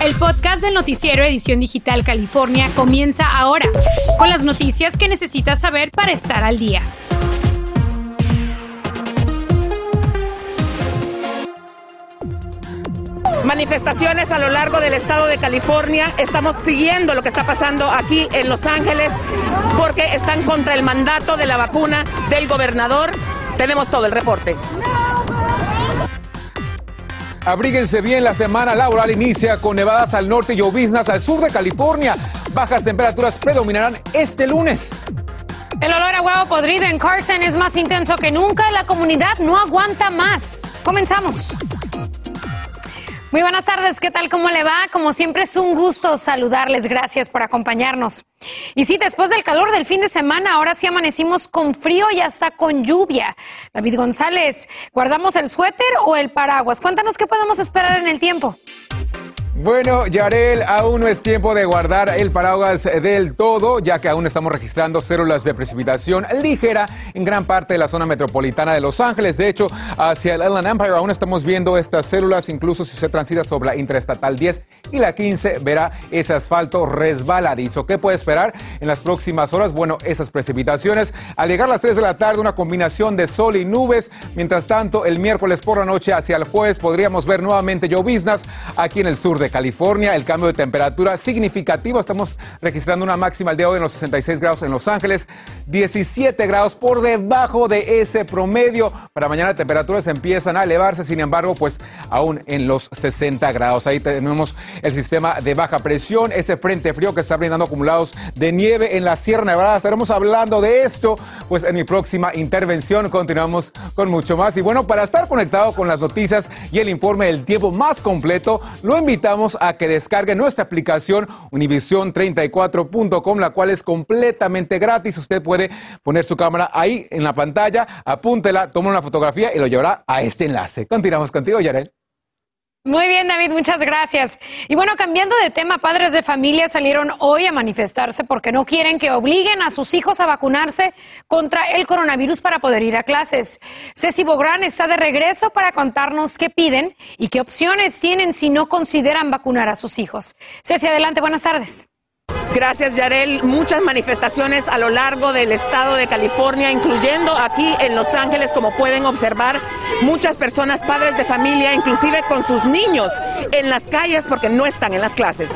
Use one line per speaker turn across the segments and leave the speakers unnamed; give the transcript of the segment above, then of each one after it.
El podcast del noticiero Edición Digital California comienza ahora, con las noticias que necesitas saber para estar al día.
manifestaciones a lo largo del estado de California. Estamos siguiendo lo que está pasando aquí en Los Ángeles porque están contra el mandato de la vacuna del gobernador. Tenemos todo el reporte.
Abríguense bien, la semana laboral inicia con nevadas al norte y lloviznas al sur de California. Bajas temperaturas predominarán este lunes.
El olor a huevo podrido en Carson es más intenso que nunca. La comunidad no aguanta más. Comenzamos. Muy buenas tardes, ¿qué tal? ¿Cómo le va? Como siempre es un gusto saludarles, gracias por acompañarnos. Y sí, después del calor del fin de semana, ahora sí amanecimos con frío y hasta con lluvia. David González, ¿guardamos el suéter o el paraguas? Cuéntanos qué podemos esperar en el tiempo.
Bueno, Yarel, aún no es tiempo de guardar el paraguas del todo, ya que aún estamos registrando células de precipitación ligera en gran parte de la zona metropolitana de Los Ángeles. De hecho, hacia el Island Empire aún estamos viendo estas células, incluso si usted transita sobre la Interestatal 10 y la 15, verá ese asfalto resbaladizo. ¿Qué puede esperar en las próximas horas? Bueno, esas precipitaciones. Al llegar a las 3 de la tarde, una combinación de sol y nubes. Mientras tanto, el miércoles por la noche hacia el jueves podríamos ver nuevamente lloviznas aquí en el sur de California. El cambio de temperatura significativo. Estamos registrando una máxima el día de hoy en los 66 grados en Los Ángeles, 17 grados por debajo de ese promedio. Para mañana temperaturas empiezan a elevarse, sin embargo, pues aún en los 60 grados. Ahí tenemos el sistema de baja presión, ese frente frío que está brindando acumulados de nieve en la Sierra Nevada. Estaremos hablando de esto, pues en mi próxima intervención continuamos con mucho más. Y bueno, para estar conectado con las noticias y el informe del tiempo más completo, lo invitamos a que descargue nuestra aplicación univision34.com, la cual es completamente gratis. Usted puede poner su cámara ahí en la pantalla, apúntela, toma una fotografía y lo llevará a este enlace. Continuamos contigo, Yarel.
Muy bien, David, muchas gracias. Y bueno, cambiando de tema, padres de familia salieron hoy a manifestarse porque no quieren que obliguen a sus hijos a vacunarse contra el coronavirus para poder ir a clases. Ceci Bográn está de regreso para contarnos qué piden y qué opciones tienen si no consideran vacunar a sus hijos. Ceci, adelante, buenas tardes.
Gracias, Yarel. Muchas manifestaciones a lo largo del estado de California, incluyendo aquí en Los Ángeles, como pueden observar, muchas personas, padres de familia, inclusive con sus niños en las calles porque no están en las clases.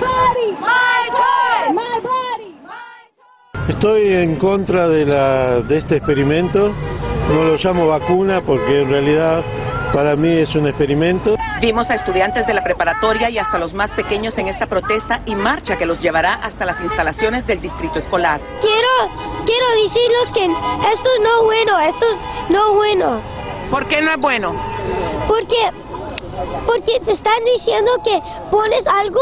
Estoy en contra de, la, de este experimento. No lo llamo vacuna porque en realidad para mí es un experimento.
Vimos a estudiantes de la preparatoria y hasta los más pequeños en esta protesta y marcha que los llevará hasta las instalaciones del distrito escolar.
Quiero, quiero decirles que esto es no bueno, esto es no bueno.
¿Por qué no es bueno?
Porque porque te están diciendo que pones algo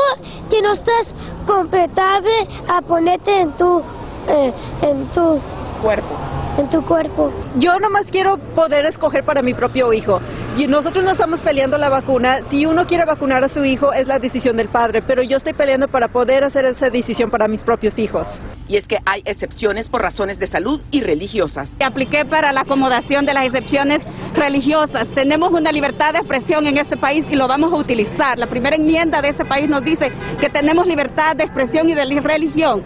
que no estás competable a ponerte en tu eh, en tu
cuerpo
en tu cuerpo.
Yo nomás quiero poder escoger para mi propio hijo. Y nosotros no estamos peleando la vacuna. Si uno quiere vacunar a su hijo es la decisión del padre, pero yo estoy peleando para poder hacer esa decisión para mis propios hijos.
Y es que hay excepciones por razones de salud y religiosas.
Apliqué para la acomodación de las excepciones religiosas. Tenemos una libertad de expresión en este país y lo vamos a utilizar. La primera enmienda de este país nos dice que tenemos libertad de expresión y de religión.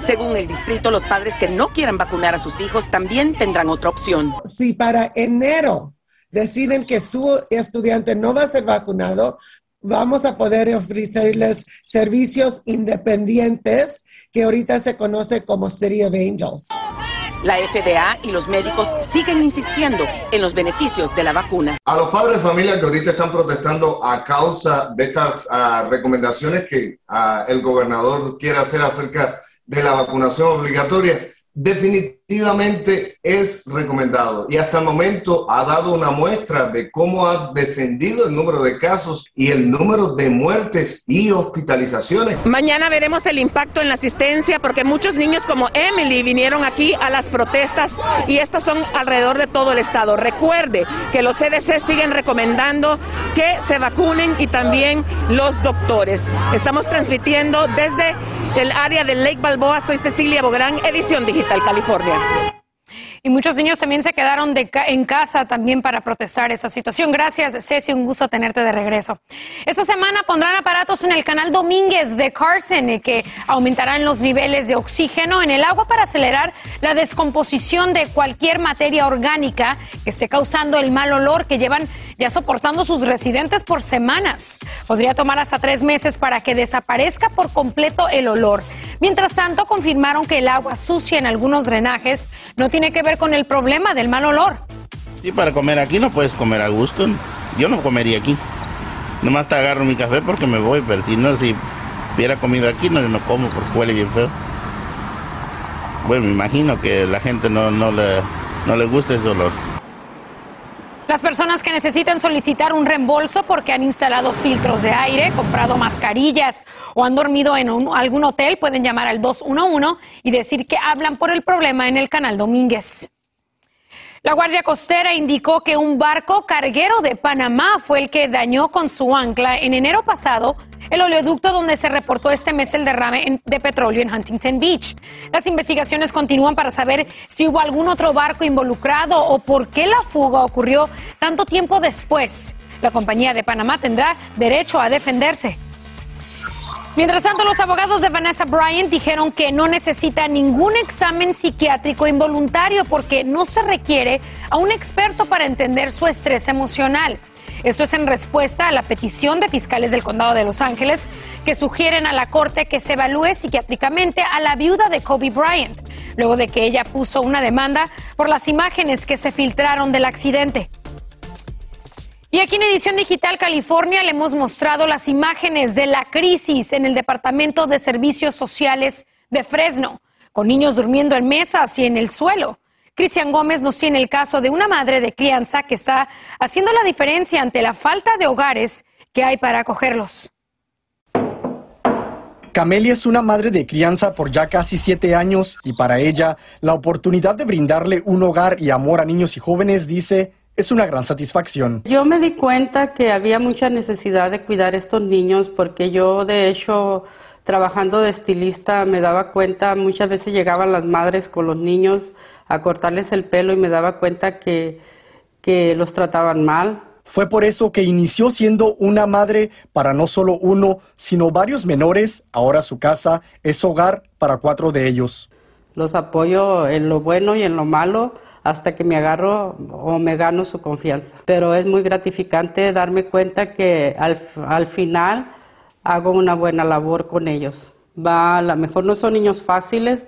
Según el distrito, los padres que no quieran vacunar a sus hijos también tendrán otra opción.
Si para enero deciden que su estudiante no va a ser vacunado, vamos a poder ofrecerles servicios independientes que ahorita se conoce como City of Angels.
La FDA y los médicos siguen insistiendo en los beneficios de la vacuna.
A los padres de familia que ahorita están protestando a causa de estas uh, recomendaciones que uh, el gobernador quiere hacer acerca de la vacunación obligatoria, definitivamente es recomendado y hasta el momento ha dado una muestra de cómo ha descendido el número de casos y el número de muertes y hospitalizaciones.
Mañana veremos el impacto en la asistencia porque muchos niños como Emily vinieron aquí a las protestas y estas son alrededor de todo el estado. Recuerde que los CDC siguen recomendando que se vacunen y también los doctores. Estamos transmitiendo desde el área de Lake Balboa. Soy Cecilia Bográn, edición digital California.
Y muchos niños también se quedaron en casa también para protestar esa situación. Gracias, Ceci, un gusto tenerte de regreso. Esta semana pondrán aparatos en el canal Domínguez de Carson eh, que aumentarán los niveles de oxígeno en el agua para acelerar la descomposición de cualquier materia orgánica que esté causando el mal olor que llevan ya soportando sus residentes por semanas. Podría tomar hasta tres meses para que desaparezca por completo el olor. Mientras tanto, confirmaron que el agua sucia en algunos drenajes no tiene que ver con el problema del mal olor.
Sí, para comer aquí no puedes comer a gusto. Yo no comería aquí. Nomás te agarro mi café porque me voy, pero si no, si hubiera comido aquí, no, no como porque huele bien feo. Bueno, me imagino que la gente no, no, le, no le gusta ese olor.
Las personas que necesitan solicitar un reembolso porque han instalado filtros de aire, comprado mascarillas o han dormido en algún hotel pueden llamar al 211 y decir que hablan por el problema en el canal Domínguez. La Guardia Costera indicó que un barco carguero de Panamá fue el que dañó con su ancla en enero pasado el oleoducto donde se reportó este mes el derrame de petróleo en Huntington Beach. Las investigaciones continúan para saber si hubo algún otro barco involucrado o por qué la fuga ocurrió tanto tiempo después. La compañía de Panamá tendrá derecho a defenderse. Mientras tanto, los abogados de Vanessa Bryant dijeron que no necesita ningún examen psiquiátrico involuntario porque no se requiere a un experto para entender su estrés emocional. Eso es en respuesta a la petición de fiscales del condado de Los Ángeles que sugieren a la corte que se evalúe psiquiátricamente a la viuda de Kobe Bryant, luego de que ella puso una demanda por las imágenes que se filtraron del accidente. Y aquí en Edición Digital California le hemos mostrado las imágenes de la crisis en el Departamento de Servicios Sociales de Fresno, con niños durmiendo en mesas y en el suelo. Cristian Gómez nos tiene el caso de una madre de crianza que está haciendo la diferencia ante la falta de hogares que hay para acogerlos.
Camelia es una madre de crianza por ya casi siete años y para ella la oportunidad de brindarle un hogar y amor a niños y jóvenes, dice, es una gran satisfacción.
Yo me di cuenta que había mucha necesidad de cuidar a estos niños porque yo de hecho trabajando de estilista me daba cuenta, muchas veces llegaban las madres con los niños a cortarles el pelo y me daba cuenta que, que los trataban mal.
Fue por eso que inició siendo una madre para no solo uno, sino varios menores. Ahora su casa es hogar para cuatro de ellos.
Los apoyo en lo bueno y en lo malo hasta que me agarro o me gano su confianza. Pero es muy gratificante darme cuenta que al, final hago una buena labor con ellos. Va, a lo mejor no son niños fáciles,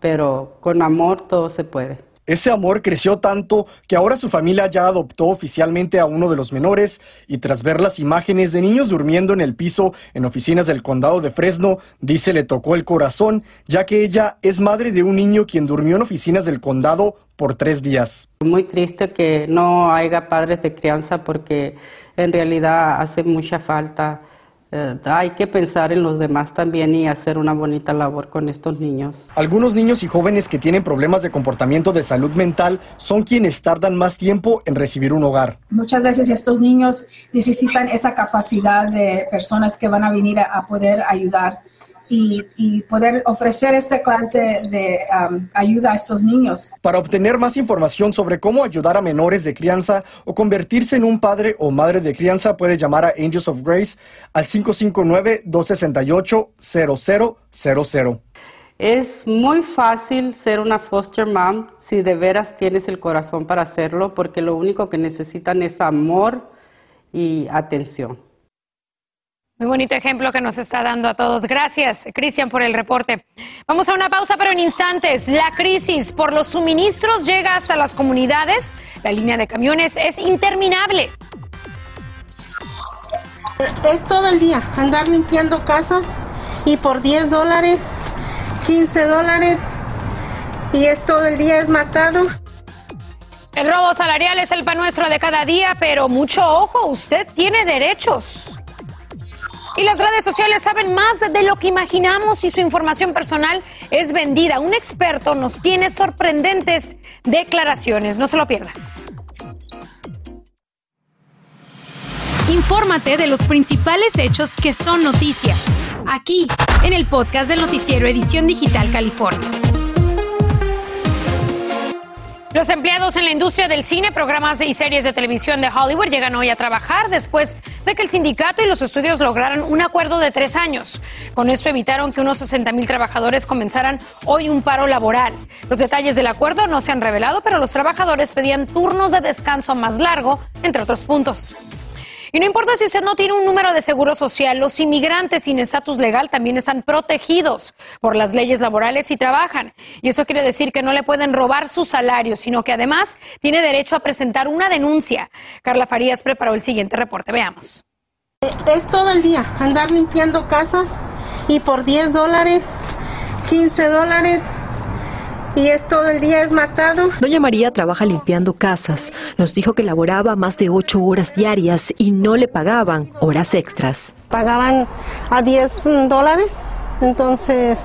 pero con amor todo se puede.
Ese amor creció tanto que ahora su familia ya adoptó oficialmente a uno de los menores y tras ver las imágenes de niños durmiendo en el piso en oficinas del condado de Fresno, dice le tocó el corazón, ya que ella es madre de un niño quien durmió en oficinas del condado por tres días.
Muy triste que no haya padres de crianza porque en realidad hace mucha falta eh, hay que pensar en los demás también y hacer una bonita labor con estos niños.
Algunos niños y jóvenes que tienen problemas de comportamiento de salud mental son quienes tardan más tiempo en recibir un hogar.
Muchas veces estos niños necesitan esa capacidad de personas que van a venir a poder ayudar y, poder ofrecer esta clase de um, ayuda a estos niños.
Para obtener más información sobre cómo ayudar a menores de crianza o convertirse en un padre o madre de crianza, puede llamar a Angels of Grace al 559-268-0000.
Es muy fácil ser una foster mom si de veras tienes el corazón para hacerlo, porque lo único que necesitan es amor y atención.
Muy bonito ejemplo que nos está dando a todos. Gracias, Cristian, por el reporte. Vamos a una pausa, pero en instantes. La crisis por los suministros llega hasta las comunidades. La línea de camiones es interminable.
Es todo el día andar limpiando casas y por 10 dólares, 15 dólares y es todo el día es matado.
El robo salarial es el pan nuestro de cada día, pero mucho ojo, usted tiene derechos. Y las redes sociales saben más de lo que imaginamos y su información personal es vendida. Un experto nos tiene sorprendentes declaraciones. No se lo pierda. Infórmate de los principales hechos que son noticia. Aquí, en el podcast del noticiero Edición Digital California. Los empleados en la industria del cine, programas y series de televisión de Hollywood llegan hoy a trabajar después de que el sindicato y los estudios lograran un acuerdo de tres años. Con esto evitaron que unos 60 mil trabajadores comenzaran hoy un paro laboral. Los detalles del acuerdo no se han revelado, pero los trabajadores pedían turnos de descanso más largo, entre otros puntos. Y no importa si usted no tiene un número de seguro social, los inmigrantes sin estatus legal también están protegidos por las leyes laborales y trabajan. Y eso quiere decir que no le pueden robar su salario, sino que además tiene derecho a presentar una denuncia. Carla Farías preparó el siguiente reporte. Veamos.
Es todo el día andar limpiando casas y por 10 dólares, 15 dólares, y es todo el día es matado.
Doña María trabaja limpiando casas. Nos dijo que laboraba más de ocho horas diarias y no le pagaban horas extras.
Pagaban a 10 dólares, entonces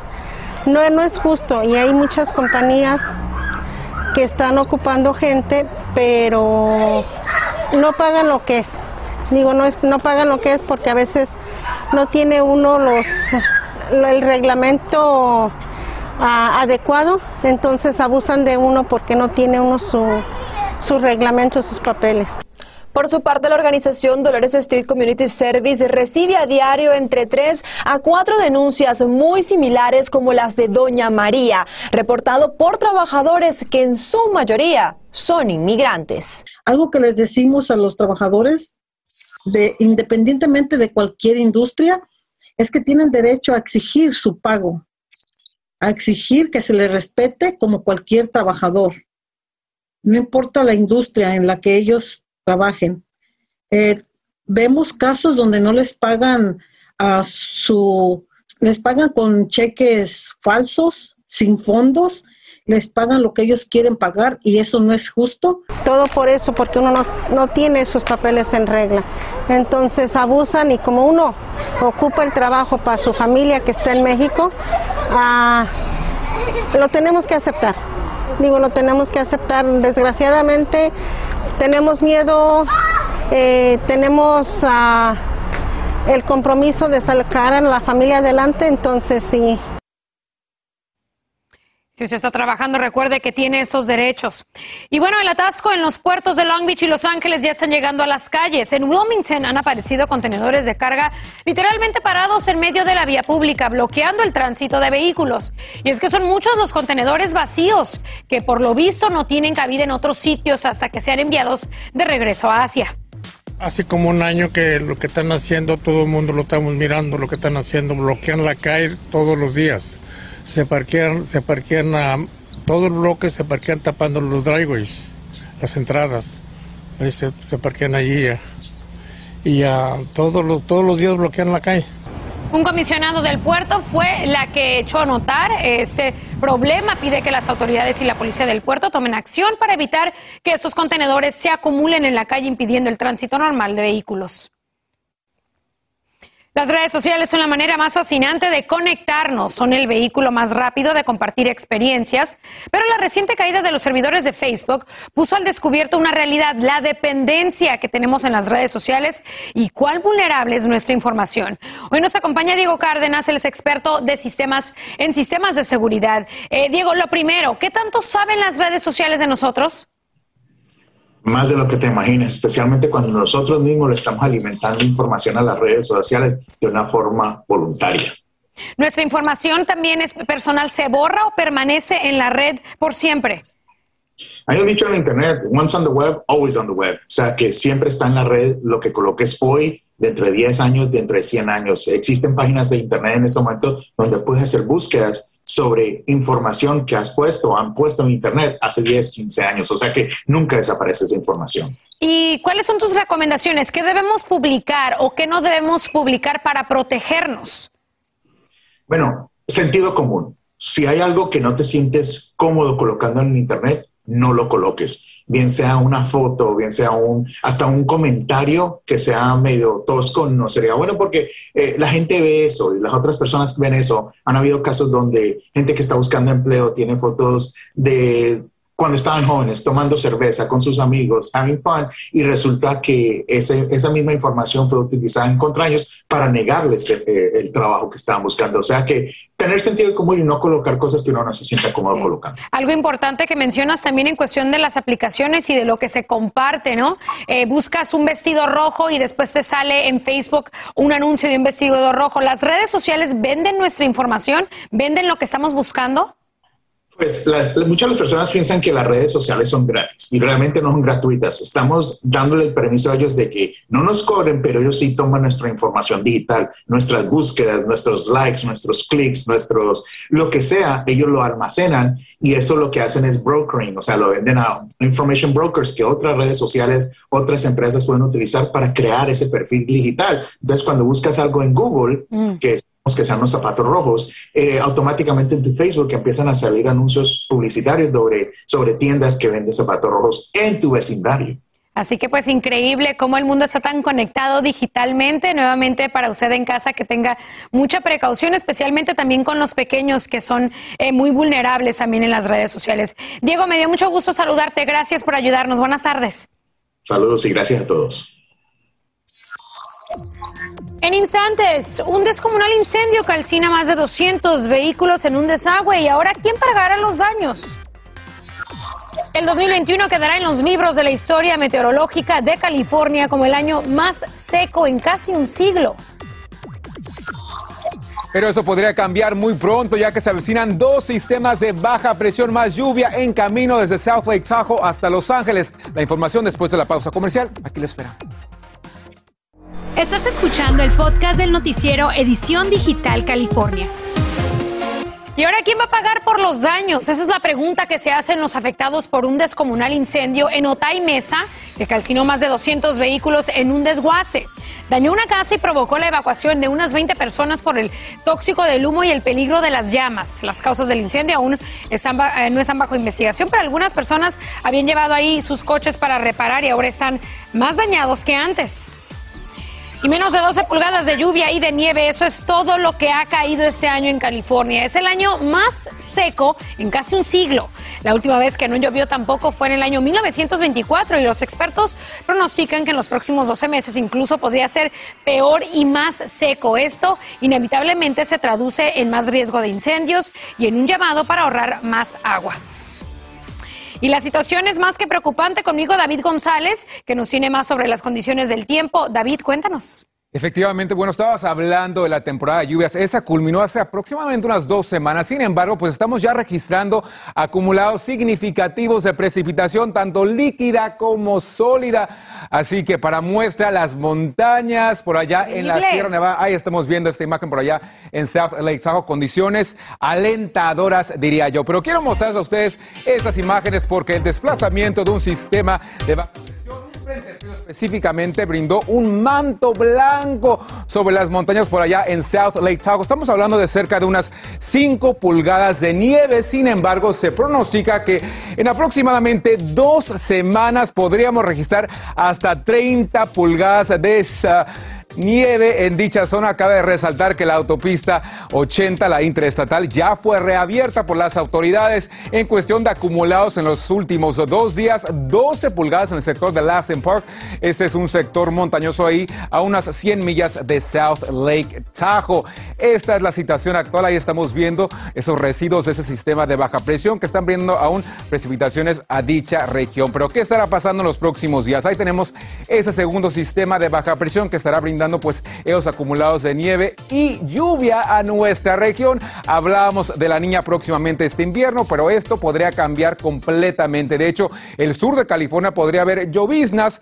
no, no es justo y hay muchas compañías que están ocupando gente, pero no pagan lo que es. Digo, no, es, no pagan lo que es porque a veces no tiene uno los el reglamento adecuado, entonces abusan de uno porque no tiene uno su, su reglamento, sus papeles.
Por su parte, la organización Dolores Street Community Service recibe a diario entre tres a cuatro denuncias muy similares como las de Doña María, reportado por trabajadores que en su mayoría son inmigrantes.
Algo que les decimos a los trabajadores, de, independientemente de cualquier industria, es que tienen derecho a exigir su pago a exigir que se le respete como cualquier trabajador. No importa la industria en la que ellos trabajen. Eh, vemos casos donde no les pagan a su, les pagan con cheques falsos, sin fondos, les pagan lo que ellos quieren pagar y eso no es justo.
Todo por eso, porque uno no, no tiene sus papeles en regla. Entonces abusan y como uno ocupa el trabajo para su familia que está en México, ah, lo tenemos que aceptar. Digo, lo tenemos que aceptar. Desgraciadamente tenemos miedo, eh, tenemos ah, el compromiso de sacar a la familia adelante, entonces sí,
si usted está trabajando, recuerde que tiene esos derechos. Y bueno, el atasco en los puertos de Long Beach y Los Ángeles ya están llegando a las calles. En Wilmington han aparecido contenedores de carga literalmente parados en medio de la vía pública, bloqueando el tránsito de vehículos. Y es que son muchos los contenedores vacíos que por lo visto no tienen cabida en otros sitios hasta que sean enviados de regreso a Asia.
Hace como un año que lo que están haciendo, todo el mundo lo estamos mirando, lo que están haciendo, bloquean la calle todos los días se parquean, se parquean a todo el bloque, se parquean tapando los driveways, las entradas. se, se parquean allí y a todos, los, todos los días bloquean la calle.
Un comisionado del puerto fue la que echó a notar este problema. Pide que las autoridades y la policía del puerto tomen acción para evitar que estos contenedores se acumulen en la calle impidiendo el tránsito normal de vehículos. Las redes sociales son la manera más fascinante de conectarnos, son el vehículo más rápido de compartir experiencias, pero la reciente caída de los servidores de Facebook puso al descubierto una realidad, la dependencia que tenemos en las redes sociales y cuál vulnerable es nuestra información. Hoy nos acompaña Diego Cárdenas, el experto de sistemas en sistemas de seguridad. Eh, Diego, lo primero, ¿qué tanto saben las redes sociales de nosotros?
Más de lo que te imaginas, especialmente cuando nosotros mismos le estamos alimentando información a las redes sociales de una forma voluntaria.
¿Nuestra información también es personal, se borra o permanece en la red por siempre?
Hay un dicho en Internet, once on the web, always on the web. O sea, que siempre está en la red lo que coloques hoy, dentro de 10 años, dentro de 100 años. Existen páginas de Internet en este momento donde puedes hacer búsquedas sobre información que has puesto o han puesto en Internet hace 10, 15 años. O sea que nunca desaparece esa información.
¿Y cuáles son tus recomendaciones? ¿Qué debemos publicar o qué no debemos publicar para protegernos?
Bueno, sentido común. Si hay algo que no te sientes cómodo colocando en Internet, no lo coloques. Bien sea una foto, bien sea un, hasta un comentario que sea medio tosco, no sería bueno porque eh, la gente ve eso y las otras personas ven eso. Han habido casos donde gente que está buscando empleo tiene fotos de cuando estaban jóvenes, tomando cerveza con sus amigos, having fun, y resulta que ese, esa misma información fue utilizada en contra ellos para negarles el, eh, el, trabajo que estaban buscando. O sea que tener sentido común y no colocar cosas que uno no se sienta cómodo sí. colocando.
Algo importante que mencionas también en cuestión de las aplicaciones y de lo que se comparte, ¿no? Eh, buscas un vestido rojo y después te sale en Facebook un anuncio de un vestido rojo. ¿Las redes sociales venden nuestra información? ¿Venden lo que estamos buscando?
Pues las, muchas de las personas piensan que las redes sociales son gratis y realmente no son gratuitas. Estamos dándole el permiso a ellos de que no nos cobren, pero ellos sí toman nuestra información digital, nuestras búsquedas, nuestros likes, nuestros clics, nuestros, lo que sea, ellos lo almacenan y eso lo que hacen es brokering, o sea, lo venden a information brokers que otras redes sociales, otras empresas pueden utilizar para crear ese perfil digital. Entonces, cuando buscas algo en Google, mm. que es que sean los zapatos rojos, eh, automáticamente en tu Facebook empiezan a salir anuncios publicitarios sobre, sobre tiendas que venden zapatos rojos en tu vecindario.
Así que pues increíble cómo el mundo está tan conectado digitalmente. Nuevamente para usted en casa que tenga mucha precaución, especialmente también con los pequeños que son eh, muy vulnerables también en las redes sociales. Diego, me dio mucho gusto saludarte. Gracias por ayudarnos. Buenas tardes.
Saludos y gracias a todos.
En instantes, un descomunal incendio calcina más de 200 vehículos en un desagüe y ahora ¿quién pagará los daños? El 2021 quedará en los libros de la historia meteorológica de California como el año más seco en casi un siglo.
Pero eso podría cambiar muy pronto ya que se avecinan dos sistemas de baja presión más lluvia en camino desde South Lake Tahoe hasta Los Ángeles. La información después de la pausa comercial. Aquí lo esperamos.
Estás escuchando el podcast del noticiero Edición Digital California. ¿Y ahora quién va a pagar por los daños? Esa es la pregunta que se hacen los afectados por un descomunal incendio en Otay Mesa, que calcinó más de 200 vehículos en un desguace. Dañó una casa y provocó la evacuación de unas 20 personas por el tóxico del humo y el peligro de las llamas. Las causas del incendio aún eh, no están bajo investigación, pero algunas personas habían llevado ahí sus coches para reparar y ahora están más dañados que antes. Y menos de 12 pulgadas de lluvia y de nieve, eso es todo lo que ha caído este año en California. Es el año más seco en casi un siglo. La última vez que no llovió tampoco fue en el año 1924 y los expertos pronostican que en los próximos 12 meses incluso podría ser peor y más seco. Esto inevitablemente se traduce en más riesgo de incendios y en un llamado para ahorrar más agua. Y la situación es más que preocupante. Conmigo David González, que nos tiene más sobre las condiciones del tiempo. David, cuéntanos.
Efectivamente, bueno, estabas hablando de la temporada de lluvias. Esa culminó hace aproximadamente unas dos semanas. Sin embargo, pues estamos ya registrando acumulados significativos de precipitación, tanto líquida como sólida. Así que para muestra, las montañas por allá en la Sierra Nevada, ahí estamos viendo esta imagen por allá en South Lake Tahoe, condiciones alentadoras, diría yo. Pero quiero mostrarles a ustedes estas imágenes porque el desplazamiento de un sistema de específicamente brindó un manto blanco sobre las montañas por allá en South Lake Tahoe. Estamos hablando de cerca de unas 5 pulgadas de nieve. Sin embargo, se pronostica que en aproximadamente dos semanas podríamos registrar hasta 30 pulgadas de esa nieve en dicha zona. Cabe resaltar que la autopista 80, la interestatal, ya fue reabierta por las autoridades en cuestión de acumulados en los últimos dos días, 12 pulgadas en el sector de Lassen Park. Ese es un sector montañoso ahí a unas 100 millas de South Lake Tahoe. Esta es la situación actual. Ahí estamos viendo esos residuos de ese sistema de baja presión que están viendo aún precipitaciones a dicha región. Pero ¿qué estará pasando en los próximos días? Ahí tenemos ese segundo sistema de baja presión que estará brindando pues esos acumulados de nieve y lluvia a nuestra región. Hablábamos de la niña próximamente este invierno, pero esto podría cambiar completamente. De hecho, el sur de California podría haber lloviznas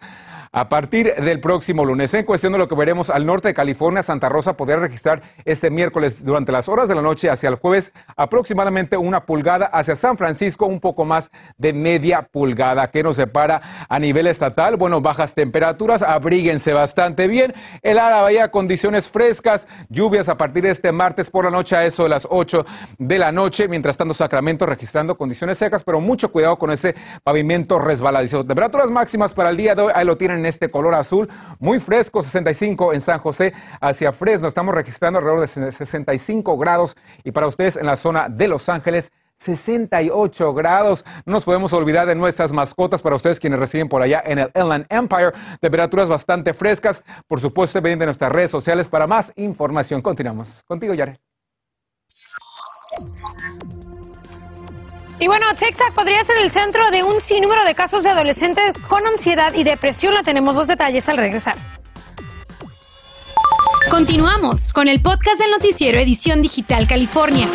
a partir del próximo lunes. En cuestión de lo que veremos al norte de California, Santa Rosa podría registrar este miércoles durante las horas de la noche hacia el jueves aproximadamente una pulgada, hacia San Francisco un poco más de media pulgada. que nos separa a nivel estatal? Bueno, bajas temperaturas, abríguense bastante bien. El área Bahía, condiciones frescas, lluvias a partir de este martes por la noche a eso de las 8 de la noche. Mientras tanto, Sacramento registrando condiciones secas, pero mucho cuidado con ese pavimento resbaladizo. Temperaturas máximas para el día de hoy, ahí lo tienen en este color azul, muy fresco, 65 en San José hacia Fresno. Estamos registrando alrededor de 65 grados y para ustedes en la zona de Los Ángeles, 68 grados. No nos podemos olvidar de nuestras mascotas para ustedes quienes residen por allá en el Inland Empire. Temperaturas bastante frescas. Por supuesto, ven de nuestras redes sociales para más información. Continuamos. Contigo, Yare.
Y bueno, TikTok podría ser el centro de un sinnúmero de casos de adolescentes con ansiedad y depresión. La tenemos dos detalles al regresar.
Continuamos con el podcast del noticiero Edición Digital California.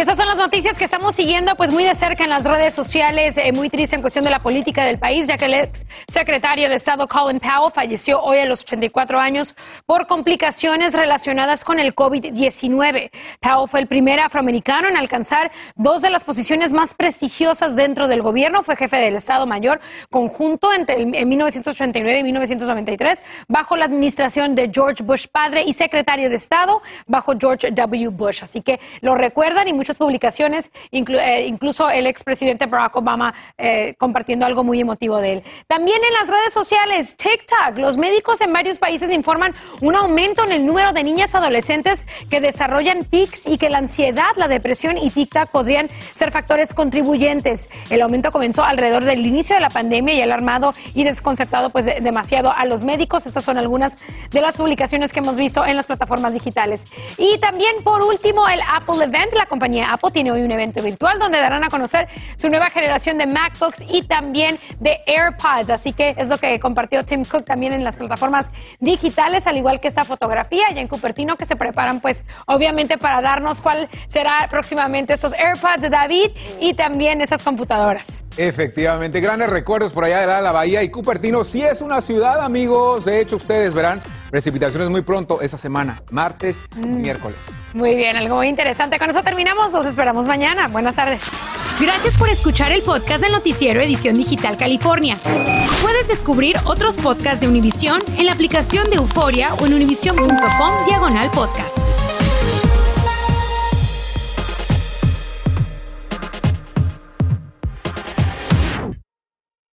Esas son las noticias que estamos siguiendo pues muy de cerca en las redes sociales, eh, muy triste en cuestión de la política del país, ya que el ex secretario de Estado Colin Powell falleció hoy a los 84 años por complicaciones relacionadas con el COVID-19. Powell fue el primer afroamericano en alcanzar dos de las posiciones más prestigiosas dentro del gobierno, fue jefe del Estado Mayor conjunto entre en 1989 y 1993 bajo la administración de George Bush padre y secretario de Estado bajo George W. Bush. Así que lo recuerdan y muchas publicaciones, eh, incluso el expresidente Barack Obama eh, compartiendo algo muy emotivo de él. También en las redes sociales, TikTok, los médicos en varios países informan un aumento en el número de niñas adolescentes que desarrollan tics y que la ansiedad, la depresión y TikTok podrían ser factores contribuyentes. El aumento comenzó alrededor del inicio de la pandemia y alarmado y desconcertado pues demasiado a los médicos. Estas son algunas de las publicaciones que hemos visto en las plataformas digitales. Y también por último el Apple Event, la compañía Apple tiene hoy un evento virtual donde darán a conocer su nueva generación de MacBooks y también de AirPods. Así que es lo que compartió Tim Cook también en las plataformas digitales, al igual que esta fotografía allá en Cupertino, que se preparan pues obviamente para darnos cuál será próximamente estos AirPods de David y también esas computadoras.
Efectivamente, grandes recuerdos por allá de la, la Bahía y Cupertino. Sí es una ciudad, amigos. De hecho, ustedes verán precipitaciones muy pronto esa semana, martes y mm. miércoles.
Muy bien, algo muy interesante. Con eso terminamos. Los esperamos mañana. Buenas tardes.
Gracias por escuchar el podcast del noticiero Edición Digital California. Puedes descubrir otros podcasts de Univision en la aplicación de Euforia o en univision.com diagonal podcast.